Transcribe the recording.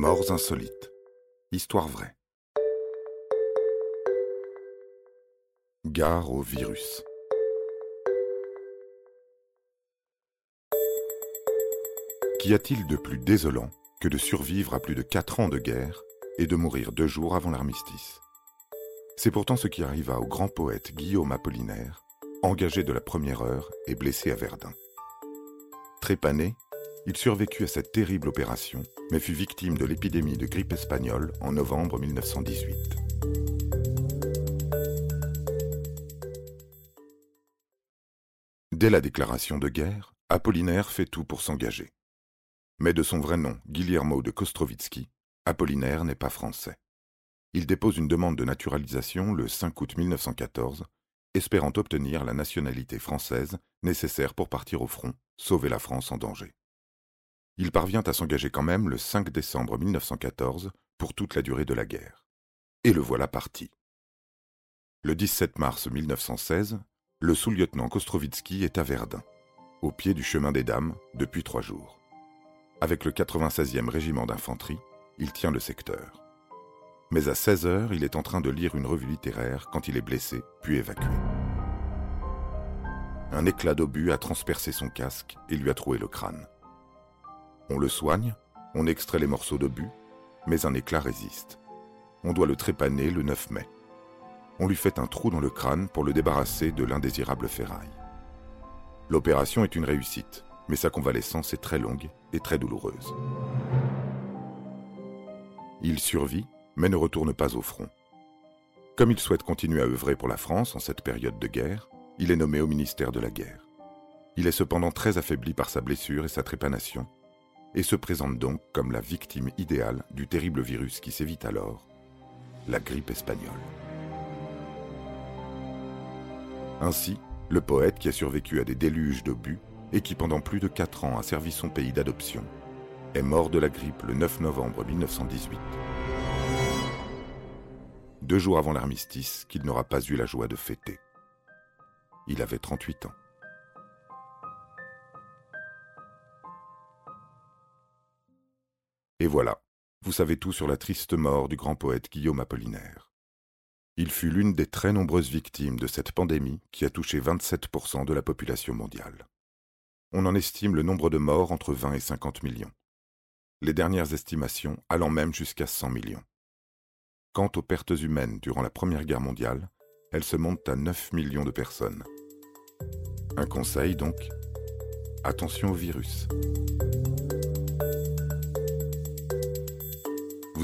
Morts insolites. Histoire vraie. Gare au virus. Qu'y a-t-il de plus désolant que de survivre à plus de quatre ans de guerre et de mourir deux jours avant l'armistice? C'est pourtant ce qui arriva au grand poète Guillaume Apollinaire, engagé de la première heure et blessé à Verdun. Trépané, il survécut à cette terrible opération, mais fut victime de l'épidémie de grippe espagnole en novembre 1918. Dès la déclaration de guerre, Apollinaire fait tout pour s'engager. Mais de son vrai nom, Guillermo de Kostrovitsky, Apollinaire n'est pas français. Il dépose une demande de naturalisation le 5 août 1914 espérant obtenir la nationalité française nécessaire pour partir au front, sauver la France en danger. Il parvient à s'engager quand même le 5 décembre 1914 pour toute la durée de la guerre. Et le voilà parti. Le 17 mars 1916, le sous-lieutenant Kostrovitsky est à Verdun, au pied du chemin des Dames, depuis trois jours. Avec le 96e régiment d'infanterie, il tient le secteur mais à 16 heures, il est en train de lire une revue littéraire quand il est blessé, puis évacué. Un éclat d'obus a transpercé son casque et lui a troué le crâne. On le soigne, on extrait les morceaux d'obus, mais un éclat résiste. On doit le trépaner le 9 mai. On lui fait un trou dans le crâne pour le débarrasser de l'indésirable ferraille. L'opération est une réussite, mais sa convalescence est très longue et très douloureuse. Il survit mais ne retourne pas au front. Comme il souhaite continuer à œuvrer pour la France en cette période de guerre, il est nommé au ministère de la guerre. Il est cependant très affaibli par sa blessure et sa trépanation, et se présente donc comme la victime idéale du terrible virus qui sévit alors, la grippe espagnole. Ainsi, le poète qui a survécu à des déluges d'obus et qui pendant plus de quatre ans a servi son pays d'adoption, est mort de la grippe le 9 novembre 1918 deux jours avant l'armistice qu'il n'aura pas eu la joie de fêter. Il avait 38 ans. Et voilà, vous savez tout sur la triste mort du grand poète Guillaume Apollinaire. Il fut l'une des très nombreuses victimes de cette pandémie qui a touché 27% de la population mondiale. On en estime le nombre de morts entre 20 et 50 millions. Les dernières estimations allant même jusqu'à 100 millions. Quant aux pertes humaines durant la Première Guerre mondiale, elles se montent à 9 millions de personnes. Un conseil donc, attention au virus.